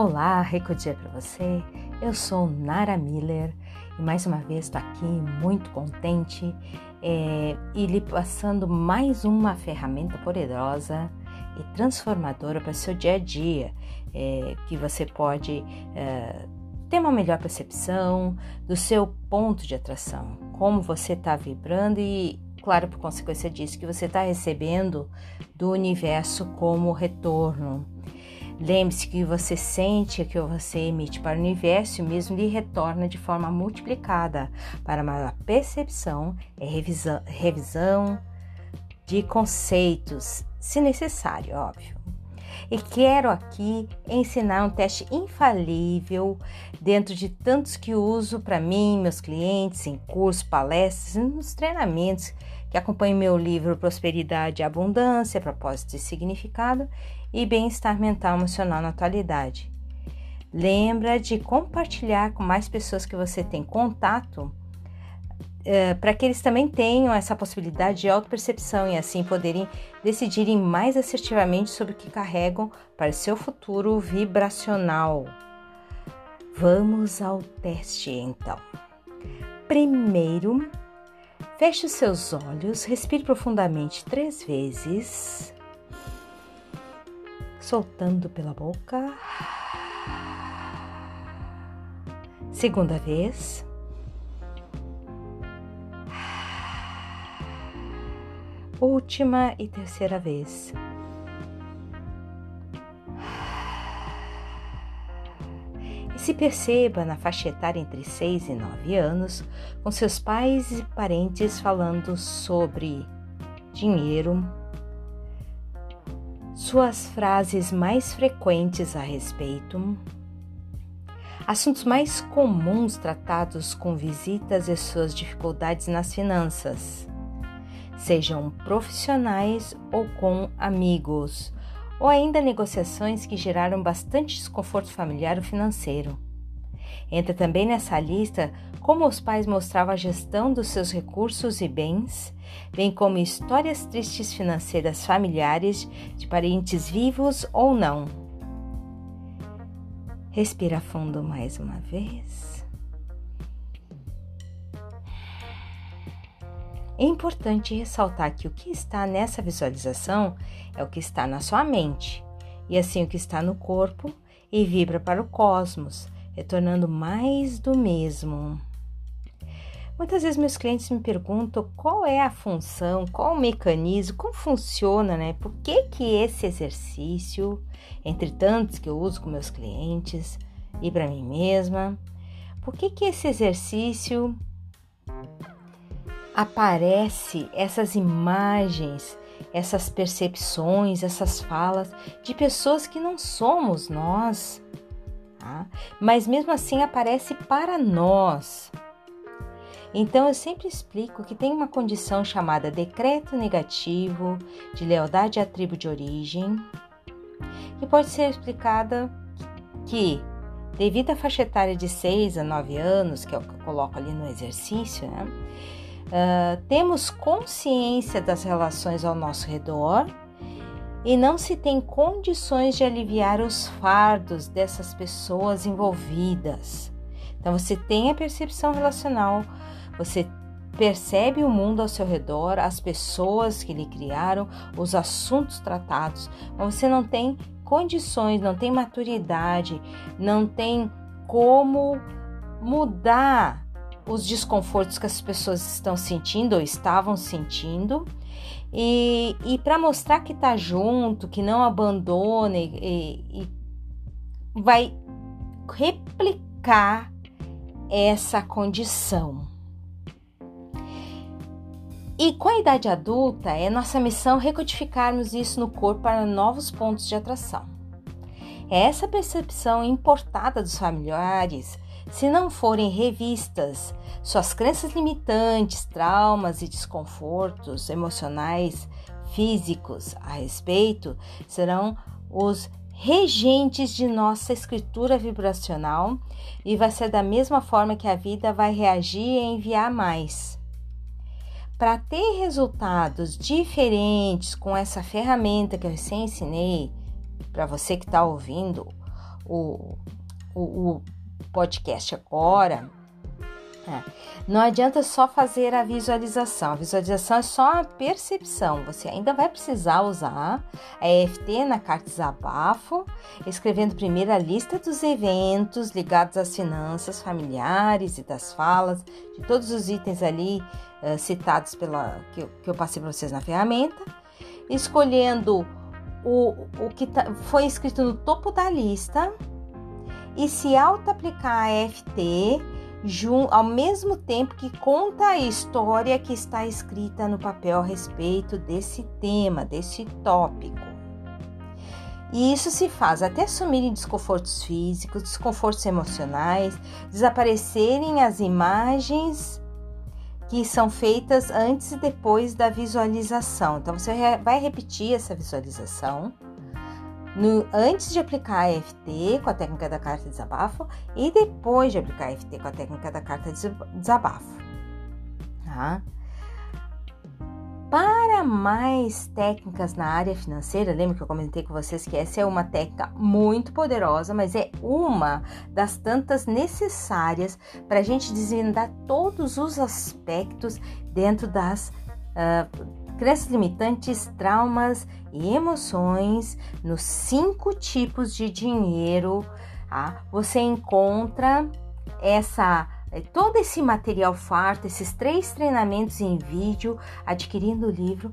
Olá, rico dia para você. Eu sou Nara Miller e mais uma vez estou aqui muito contente é, e lhe passando mais uma ferramenta poderosa e transformadora para o seu dia a dia, é, que você pode é, ter uma melhor percepção do seu ponto de atração, como você está vibrando e, claro, por consequência disso, que você está recebendo do universo como retorno. Lembre-se que você sente que você emite para o universo mesmo lhe retorna de forma multiplicada para maior percepção e revisão, revisão de conceitos, se necessário, óbvio. E quero aqui ensinar um teste infalível dentro de tantos que uso para mim, meus clientes, em cursos, palestras e nos treinamentos que acompanham meu livro Prosperidade e Abundância, Propósito e Significado e bem-estar mental emocional na atualidade. Lembra de compartilhar com mais pessoas que você tem contato é, para que eles também tenham essa possibilidade de autopercepção e assim poderem decidirem mais assertivamente sobre o que carregam para seu futuro vibracional. Vamos ao teste então. Primeiro, feche os seus olhos, respire profundamente três vezes soltando pela boca. Segunda vez. Última e terceira vez. E se perceba na faixa etária entre 6 e 9 anos, com seus pais e parentes falando sobre dinheiro, suas frases mais frequentes a respeito, assuntos mais comuns tratados com visitas e suas dificuldades nas finanças, sejam profissionais ou com amigos, ou ainda negociações que geraram bastante desconforto familiar ou financeiro. Entra também nessa lista como os pais mostravam a gestão dos seus recursos e bens, bem como histórias tristes financeiras familiares de parentes vivos ou não. Respira fundo mais uma vez. É importante ressaltar que o que está nessa visualização é o que está na sua mente, e assim o que está no corpo e vibra para o cosmos, retornando mais do mesmo. Muitas vezes meus clientes me perguntam qual é a função, qual o mecanismo, como funciona, né? Por que que esse exercício, entre tantos que eu uso com meus clientes e para mim mesma, por que que esse exercício aparece essas imagens, essas percepções, essas falas de pessoas que não somos nós, tá? Mas mesmo assim aparece para nós. Então eu sempre explico que tem uma condição chamada decreto negativo de lealdade à tribo de origem, que pode ser explicada que, devido à faixa etária de 6 a 9 anos, que é o que eu coloco ali no exercício, né, uh, temos consciência das relações ao nosso redor e não se tem condições de aliviar os fardos dessas pessoas envolvidas. Então você tem a percepção relacional você percebe o mundo ao seu redor, as pessoas que lhe criaram, os assuntos tratados, mas você não tem condições, não tem maturidade, não tem como mudar os desconfortos que as pessoas estão sentindo ou estavam sentindo. E, e para mostrar que está junto, que não abandona e, e vai replicar essa condição. E com a idade adulta, é nossa missão recodificarmos isso no corpo para novos pontos de atração. É essa percepção importada dos familiares, se não forem revistas, suas crenças limitantes, traumas e desconfortos emocionais, físicos a respeito, serão os regentes de nossa escritura vibracional e vai ser da mesma forma que a vida vai reagir e enviar mais. Para ter resultados diferentes com essa ferramenta que eu recém ensinei, para você que está ouvindo o, o, o podcast agora, é. Não adianta só fazer a visualização. A visualização é só a percepção. Você ainda vai precisar usar a EFT na carta desabafo, escrevendo primeiro a lista dos eventos ligados às finanças familiares e das falas, de todos os itens ali uh, citados pela que eu, que eu passei para vocês na ferramenta, escolhendo o, o que tá, foi escrito no topo da lista e se auto-aplicar a EFT ao mesmo tempo que conta a história que está escrita no papel a respeito desse tema, desse tópico. E isso se faz até sumirem desconfortos físicos, desconfortos emocionais, desaparecerem as imagens que são feitas antes e depois da visualização. Então você vai repetir essa visualização no, antes de aplicar a EFT com a técnica da carta de desabafo e depois de aplicar a EFT com a técnica da carta de desabafo. Tá? Para mais técnicas na área financeira, lembra que eu comentei com vocês que essa é uma técnica muito poderosa, mas é uma das tantas necessárias para a gente desvendar todos os aspectos dentro das uh, crenças limitantes, traumas e emoções nos cinco tipos de dinheiro. Tá? Você encontra essa eh, todo esse material farto, esses três treinamentos em vídeo, adquirindo o livro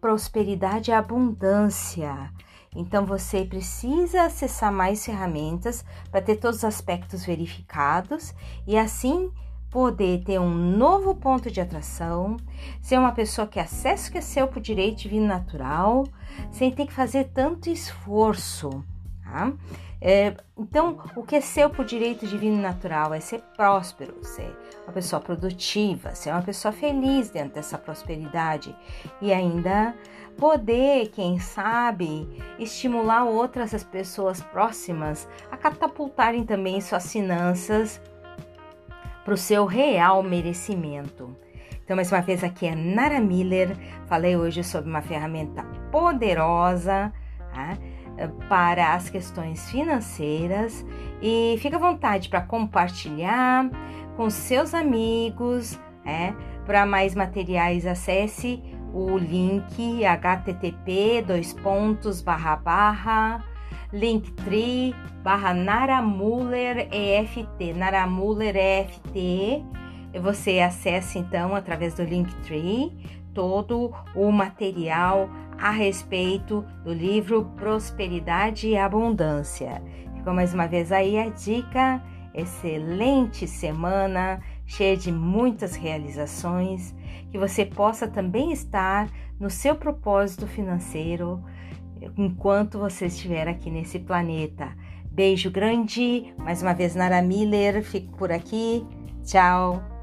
Prosperidade e Abundância. Então você precisa acessar mais ferramentas para ter todos os aspectos verificados e assim poder ter um novo ponto de atração, ser uma pessoa que acessa o que é seu por direito divino natural, sem ter que fazer tanto esforço. Tá? É, então, o que é seu por direito divino natural é ser próspero, ser uma pessoa produtiva, ser uma pessoa feliz dentro dessa prosperidade e ainda poder, quem sabe, estimular outras pessoas próximas a catapultarem também suas finanças para o seu real merecimento. Então, mais uma vez, aqui é Nara Miller. Falei hoje sobre uma ferramenta poderosa tá? para as questões financeiras e fica à vontade para compartilhar com seus amigos. É? Para mais materiais, acesse o link http dois pontos barra barra linktree barra Naramuller EFT, Naramuller EFT. Você acessa então através do Linktree todo o material a respeito do livro Prosperidade e Abundância. Ficou mais uma vez aí a dica. Excelente semana, cheia de muitas realizações, que você possa também estar no seu propósito financeiro enquanto você estiver aqui nesse planeta. Beijo grande, mais uma vez Nara Miller, fico por aqui. Tchau.